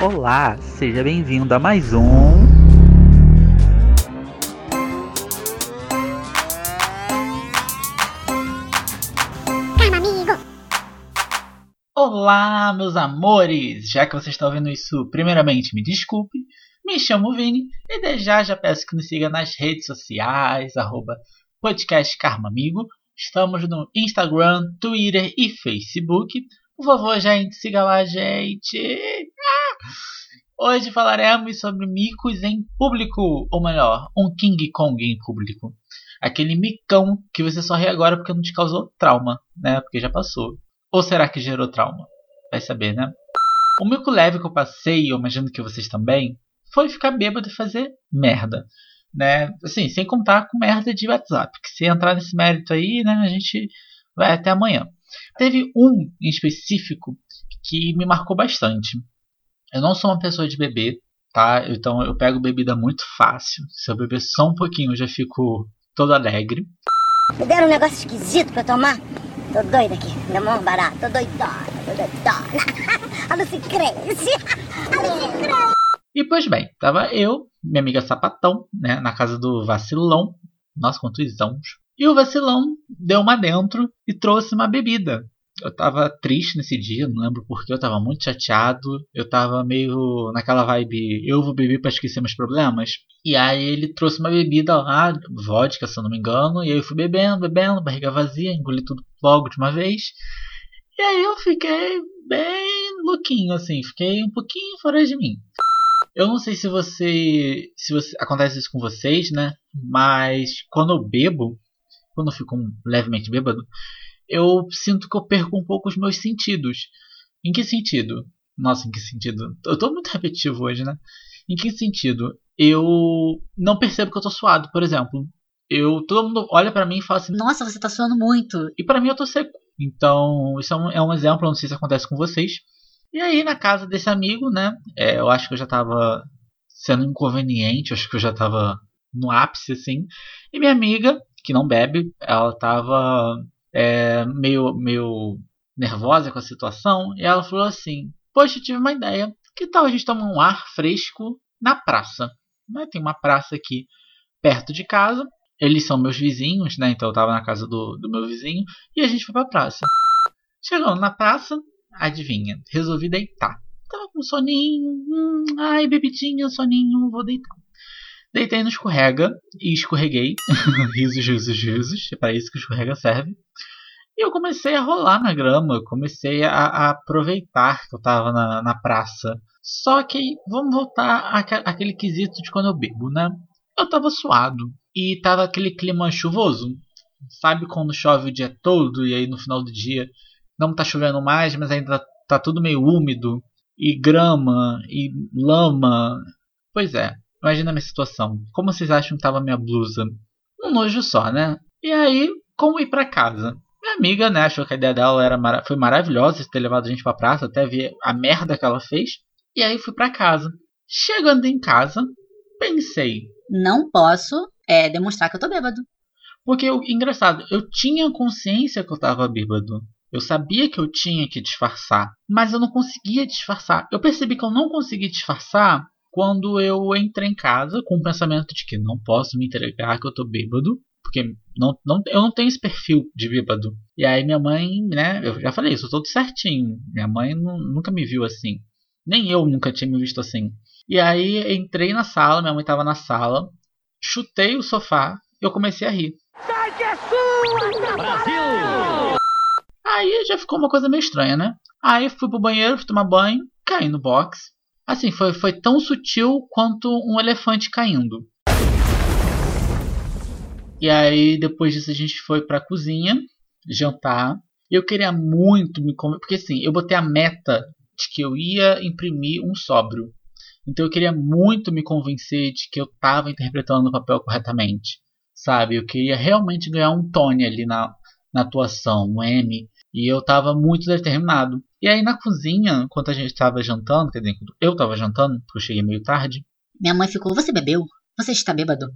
Olá, seja bem-vindo a mais um. Calma, amigo. Olá, meus amores! Já que você está ouvindo isso, primeiramente me desculpe, me chamo Vini e desde já já peço que nos siga nas redes sociais, arroba podcast Karma Amigo. Estamos no Instagram, Twitter e Facebook. Por favor, gente, siga lá, gente! Ah! Hoje falaremos sobre micos em público, ou melhor, um King Kong em público. Aquele micão que você só ri agora porque não te causou trauma, né? Porque já passou. Ou será que gerou trauma? Vai saber, né? O mico leve que eu passei, eu imagino que vocês também, foi ficar bêbado e fazer merda. Né? Assim, sem contar com merda de WhatsApp. Que se entrar nesse mérito aí, né, a gente vai até amanhã. Teve um em específico que me marcou bastante. Eu não sou uma pessoa de beber, tá? Então eu pego bebida muito fácil. Se eu beber só um pouquinho, eu já fico todo alegre. Me deram um negócio esquisito pra tomar. Tô doida aqui, minha mão barata, tô doidona, tô doidona. A Lucy cresce, a Lucy cresce. E pois bem, tava eu, minha amiga Sapatão, né, na casa do Vacilão. Nossa, quantos anos. E o Vacilão deu uma dentro e trouxe uma bebida. Eu tava triste nesse dia, não lembro porquê, eu tava muito chateado. Eu tava meio naquela vibe, eu vou beber para esquecer meus problemas. E aí ele trouxe uma bebida lá, vodka, se eu não me engano, e aí eu fui bebendo, bebendo, barriga vazia, engoli tudo logo de uma vez. E aí eu fiquei bem louquinho, assim, fiquei um pouquinho fora de mim. Eu não sei se você. se você, acontece isso com vocês, né? Mas quando eu bebo, quando eu fico levemente bêbado, eu sinto que eu perco um pouco os meus sentidos. Em que sentido? Nossa, em que sentido? Eu tô muito repetitivo hoje, né? Em que sentido? Eu não percebo que eu tô suado, por exemplo. Eu, todo mundo olha para mim e fala assim: Nossa, você tá suando muito. E para mim eu tô seco. Então, isso é um, é um exemplo, não sei se acontece com vocês. E aí, na casa desse amigo, né? É, eu acho que eu já tava sendo inconveniente, acho que eu já tava no ápice, assim. E minha amiga, que não bebe, ela tava é, meio, meio nervosa com a situação. E ela falou assim: Poxa, eu tive uma ideia. Que tal a gente tomar um ar fresco na praça? Né? Tem uma praça aqui perto de casa. Eles são meus vizinhos, né? Então eu tava na casa do, do meu vizinho. E a gente foi pra praça. Chegando na praça, adivinha? Resolvi deitar. Tava com soninho. Hum, ai, bebidinha, soninho, vou deitar. Deitei no escorrega e escorreguei. risos, risos, risos. É para isso que o escorrega serve. E eu comecei a rolar na grama. Comecei a, a aproveitar que eu tava na, na praça. Só que vamos voltar àquele quesito de quando eu bebo, né? Eu tava suado. E tava aquele clima chuvoso. Sabe quando chove o dia todo e aí no final do dia não tá chovendo mais, mas ainda tá tudo meio úmido, e grama, e lama. Pois é, imagina a minha situação. Como vocês acham que tava minha blusa? Um nojo só, né? E aí, como ir para casa? Minha amiga, né, achou que a ideia dela era mara foi maravilhosa de ter levado a gente pra praça, até ver a merda que ela fez. E aí fui para casa. Chegando em casa, pensei. Não posso é, demonstrar que eu tô bêbado. Porque, engraçado, eu tinha consciência que eu tava bêbado. Eu sabia que eu tinha que disfarçar, mas eu não conseguia disfarçar. Eu percebi que eu não conseguia disfarçar quando eu entrei em casa com o pensamento de que não posso me entregar, que eu tô bêbado, porque não, não, eu não tenho esse perfil de bêbado. E aí minha mãe, né, eu já falei isso, todo certinho. Minha mãe nunca me viu assim. Nem eu nunca tinha me visto assim. E aí entrei na sala, minha mãe tava na sala, chutei o sofá e eu comecei a rir. Sai que é sua! Brasil! Aí já ficou uma coisa meio estranha, né? Aí fui pro banheiro, fui tomar banho, caí no box. Assim, foi, foi tão sutil quanto um elefante caindo. E aí, depois disso, a gente foi pra cozinha jantar. Eu queria muito me comer, porque assim, eu botei a meta de que eu ia imprimir um sóbrio. Então eu queria muito me convencer de que eu estava interpretando o papel corretamente. Sabe? Eu queria realmente ganhar um Tony ali na, na atuação, um M. E eu estava muito determinado. E aí na cozinha, enquanto a gente estava jantando, quer dizer, eu estava jantando, porque eu cheguei meio tarde. Minha mãe ficou: Você bebeu? Você está bêbado?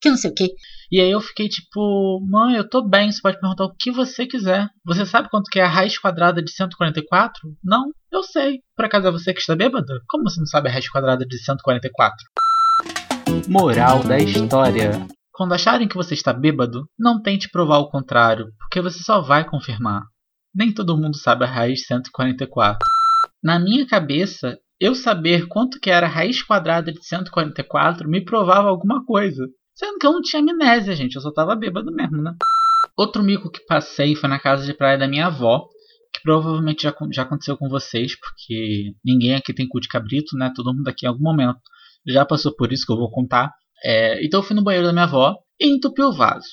Que não sei o quê. E aí eu fiquei tipo: Mãe, eu tô bem, você pode perguntar o que você quiser. Você sabe quanto que é a raiz quadrada de 144? Não, eu Eu sei. Por acaso é você que está bêbada? Como você não sabe a raiz quadrada de 144? Moral da história. Quando acharem que você está bêbado, não tente provar o contrário, porque você só vai confirmar. Nem todo mundo sabe a raiz 144. Na minha cabeça, eu saber quanto que era a raiz quadrada de 144 me provava alguma coisa. Sendo que eu não tinha amnésia, gente, eu só tava bêbado mesmo, né? Outro mico que passei foi na casa de praia da minha avó, que provavelmente já, já aconteceu com vocês, porque ninguém aqui tem cu de cabrito, né? Todo mundo aqui em algum momento já passou por isso que eu vou contar. É, então eu fui no banheiro da minha avó e entupi o vaso.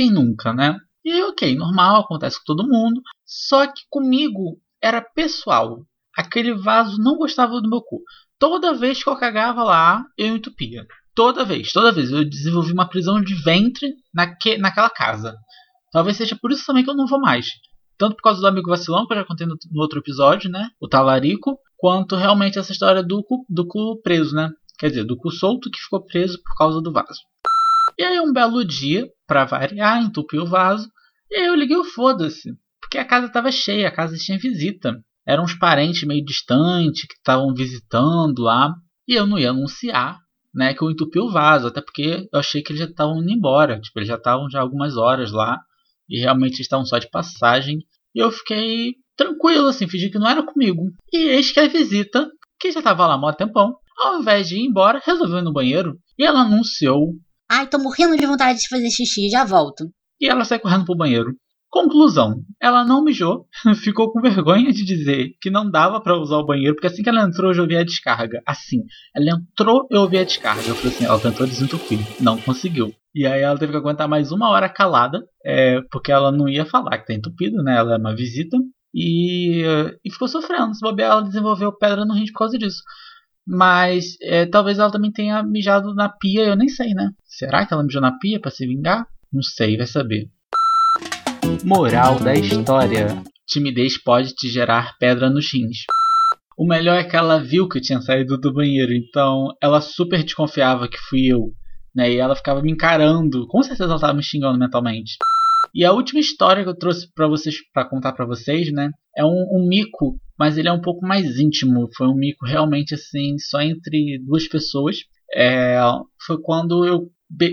Quem nunca, né? E ok, normal, acontece com todo mundo. Só que comigo era pessoal. Aquele vaso não gostava do meu cu. Toda vez que eu cagava lá, eu entupia. Toda vez, toda vez. Eu desenvolvi uma prisão de ventre naque, naquela casa. Talvez seja por isso também que eu não vou mais. Tanto por causa do amigo vacilão, que eu já contei no, no outro episódio, né? O talarico. Quanto realmente essa história do cu, do cu preso, né? Quer dizer, do cu solto que ficou preso por causa do vaso. E aí um belo dia, para variar, entupi o vaso. E eu liguei o foda-se. Porque a casa estava cheia, a casa tinha visita. Eram uns parentes meio distantes que estavam visitando lá. E eu não ia anunciar né, que eu entupi o vaso. Até porque eu achei que eles já estavam indo embora. Tipo, eles já estavam já algumas horas lá. E realmente estavam só de passagem. E eu fiquei tranquilo, assim, fingi que não era comigo. E eis que a visita, que já estava lá há mó tempão, ao invés de ir embora, resolveu ir no banheiro. E ela anunciou Ai, tô morrendo de vontade de fazer xixi, já volto. e ela sai correndo pro banheiro. Conclusão, ela não mijou, ficou com vergonha de dizer que não dava pra usar o banheiro, porque assim que ela entrou eu já ouvi a descarga. Assim, ela entrou eu ouvi a descarga. Eu falei assim, ela tentou desentupir, não conseguiu. E aí ela teve que aguentar mais uma hora calada, é, porque ela não ia falar que tá entupido, né? Ela é uma visita. E, e ficou sofrendo. Se bobear, ela desenvolveu pedra no rim por causa disso. Mas é, talvez ela também tenha mijado na pia, eu nem sei, né? Será que ela mijou na pia pra se vingar? Não sei, vai saber. Moral da história: Timidez pode te gerar pedra nos rins. O melhor é que ela viu que eu tinha saído do banheiro, então ela super desconfiava que fui eu, né? E ela ficava me encarando. Com certeza ela estava me xingando mentalmente. E a última história que eu trouxe para vocês, para contar para vocês, né? É um, um mico, mas ele é um pouco mais íntimo. Foi um mico realmente assim, só entre duas pessoas. É, foi quando eu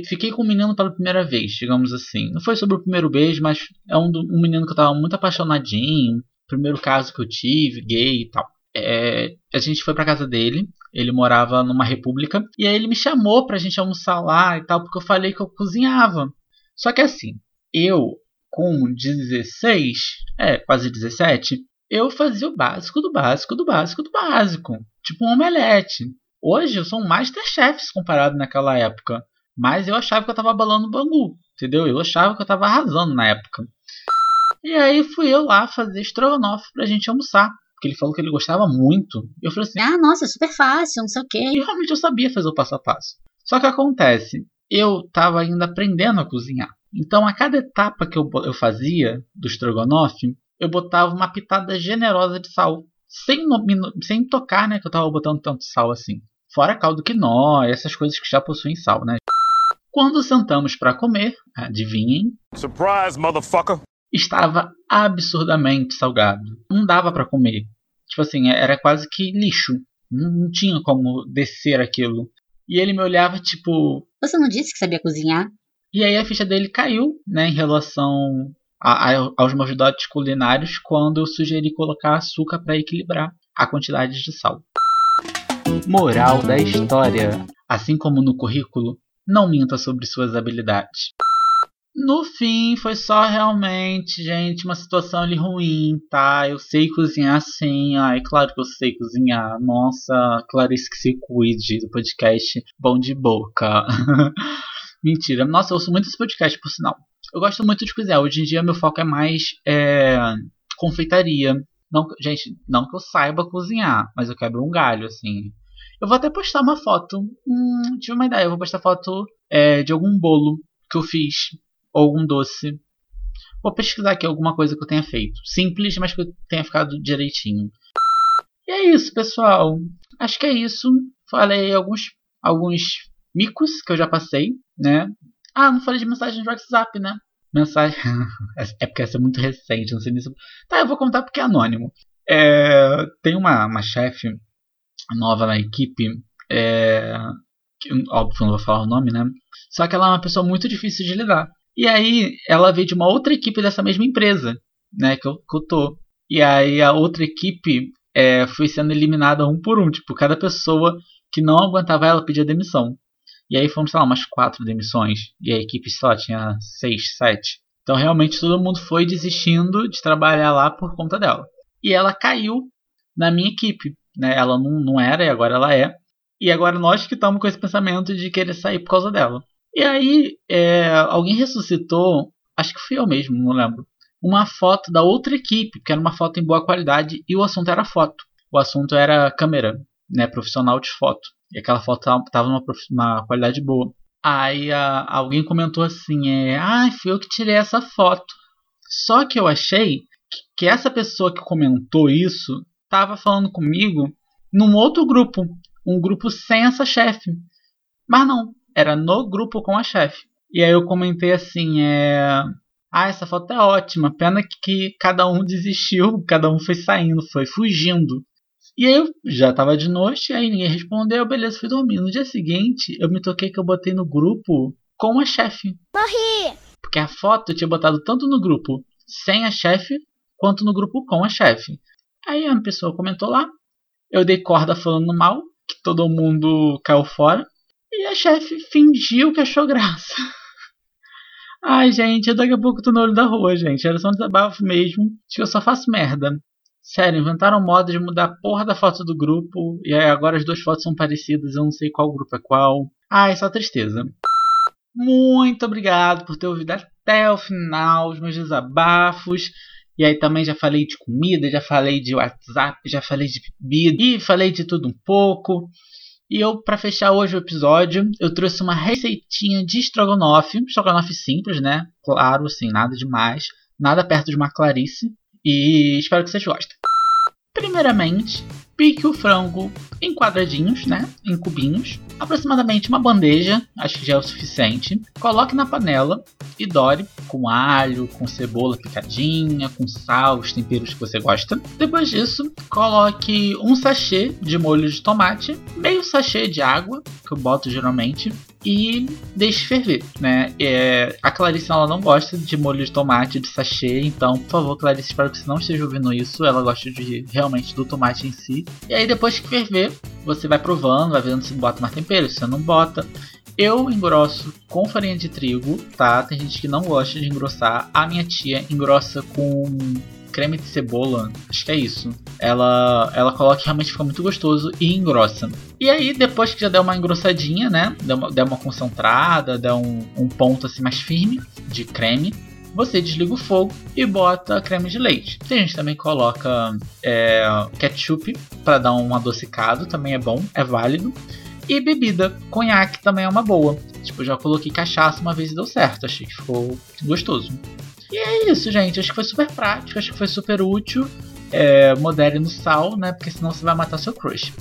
fiquei com um menino pela primeira vez, digamos assim. Não foi sobre o primeiro beijo, mas é um, um menino que eu tava muito apaixonadinho. Primeiro caso que eu tive, gay e tal. É, a gente foi pra casa dele. Ele morava numa república. E aí ele me chamou pra gente almoçar lá e tal, porque eu falei que eu cozinhava. Só que assim, eu com 16, é, quase 17, eu fazia o básico do básico do básico do básico. Tipo um omelete. Hoje eu sou um Masterchef comparado naquela época. Mas eu achava que eu tava balando o bangu. Entendeu? Eu achava que eu tava arrasando na época. E aí fui eu lá fazer estrogonofe pra gente almoçar. Porque ele falou que ele gostava muito. E eu falei assim, Ah, nossa, super fácil, não sei o e quê. realmente eu sabia fazer o passo a passo. Só que acontece, eu estava ainda aprendendo a cozinhar. Então, a cada etapa que eu, eu fazia do estrogonofe, eu botava uma pitada generosa de sal. Sem, no- sem tocar, né? Que eu tava botando tanto sal assim. Fora caldo quinó, essas coisas que já possuem sal, né? Quando sentamos para comer, adivinhem, Surprise, motherfucker. estava absurdamente salgado. Não dava para comer. Tipo assim, era quase que lixo. Não, não tinha como descer aquilo. E ele me olhava tipo. Você não disse que sabia cozinhar? E aí a ficha dele caiu, né, em relação a- a- aos meus dotes culinários quando eu sugeri colocar açúcar para equilibrar a quantidade de sal. Moral da história: Assim como no currículo, não minta sobre suas habilidades. No fim, foi só realmente, gente, uma situação ali ruim, tá? Eu sei cozinhar sim. Ai, claro que eu sei cozinhar. Nossa, Clarice que se cuide do podcast Bom de Boca. Mentira. Nossa, eu ouço muito esse podcast, por sinal. Eu gosto muito de cozinhar. Hoje em dia, meu foco é mais é, confeitaria. Não, gente, não que eu saiba cozinhar, mas eu quebro um galho, assim. Eu vou até postar uma foto. Hum, tive uma ideia. Eu vou postar foto é, de algum bolo que eu fiz. Ou algum doce. Vou pesquisar aqui alguma coisa que eu tenha feito. Simples, mas que eu tenha ficado direitinho. E é isso, pessoal. Acho que é isso. Falei alguns, alguns micos que eu já passei, né? Ah, não falei de mensagem de WhatsApp, né? mensagem. é porque essa é muito recente, não sei nem se. Tá, eu vou contar porque é anônimo. É, tem uma, uma chefe nova na equipe. É, que, óbvio, não vou falar o nome, né? Só que ela é uma pessoa muito difícil de lidar. E aí ela veio de uma outra equipe dessa mesma empresa, né? Que eu, que eu tô. E aí a outra equipe é, foi sendo eliminada um por um. Tipo, cada pessoa que não aguentava ela pedia demissão. E aí foram, sei lá, umas quatro demissões. E a equipe, lá, tinha seis, sete. Então realmente todo mundo foi desistindo de trabalhar lá por conta dela. E ela caiu na minha equipe. Né? Ela não, não era e agora ela é. E agora nós que estamos com esse pensamento de querer sair por causa dela. E aí é, alguém ressuscitou, acho que fui eu mesmo, não lembro uma foto da outra equipe, que era uma foto em boa qualidade, e o assunto era foto. O assunto era câmera, né, profissional de foto. E aquela foto estava numa, numa qualidade boa. Aí a, alguém comentou assim, é, ah, fui eu que tirei essa foto. Só que eu achei que, que essa pessoa que comentou isso estava falando comigo num outro grupo, um grupo sem essa chefe. Mas não, era no grupo com a chefe. E aí eu comentei assim, é, ah, essa foto é ótima. Pena que, que cada um desistiu, cada um foi saindo, foi fugindo. E aí eu já tava de noite, aí ninguém respondeu, beleza, fui dormir. No dia seguinte, eu me toquei que eu botei no grupo com a chefe. Morri! Porque a foto eu tinha botado tanto no grupo sem a chefe, quanto no grupo com a chefe. Aí uma pessoa comentou lá, eu dei corda falando mal, que todo mundo caiu fora, e a chefe fingiu que achou graça. Ai, gente, daqui a pouco tô no olho da rua, gente. Era só um desabafo mesmo. Acho que eu só faço merda. Sério, inventaram modo de mudar a porra da foto do grupo. E aí agora as duas fotos são parecidas. Eu não sei qual grupo é qual. Ai, só tristeza. Muito obrigado por ter ouvido até o final os meus desabafos. E aí também já falei de comida, já falei de WhatsApp, já falei de bebida e falei de tudo um pouco. E eu, para fechar hoje o episódio, eu trouxe uma receitinha de estrogonofe, estrogonofe simples, né? Claro, assim, nada demais, nada perto de uma Clarice. E espero que vocês gostem. Primeiramente, pique o frango em quadradinhos, né? Em cubinhos. Aproximadamente uma bandeja, acho que já é o suficiente. Coloque na panela e dore com alho, com cebola picadinha, com sal, os temperos que você gosta. Depois disso, coloque um sachê de molho de tomate, meio sachê de água, que eu boto geralmente, e deixe ferver, né? É, a Clarice ela não gosta de molho de tomate de sachê, então, por favor, Clarice, espero que você não esteja ouvindo isso. Ela gosta de realmente do tomate em si. E aí depois que ferver, você vai provando, vai vendo se bota mais tempero, se não bota. Eu engrosso com farinha de trigo, tá? Tem gente que não gosta de engrossar. A minha tia engrossa com creme de cebola, acho que é isso. Ela, ela coloca e realmente fica muito gostoso e engrossa. E aí, depois que já der uma engrossadinha, né? Der uma, der uma concentrada, der um, um ponto assim mais firme de creme, você desliga o fogo e bota creme de leite. Tem gente também coloca é, ketchup para dar um adocicado, também é bom, é válido. E bebida, conhaque também é uma boa. Tipo, já coloquei cachaça uma vez e deu certo, achei que ficou gostoso. E é isso, gente. Acho que foi super prático, acho que foi super útil. É, modere no sal, né? Porque senão você vai matar seu crush.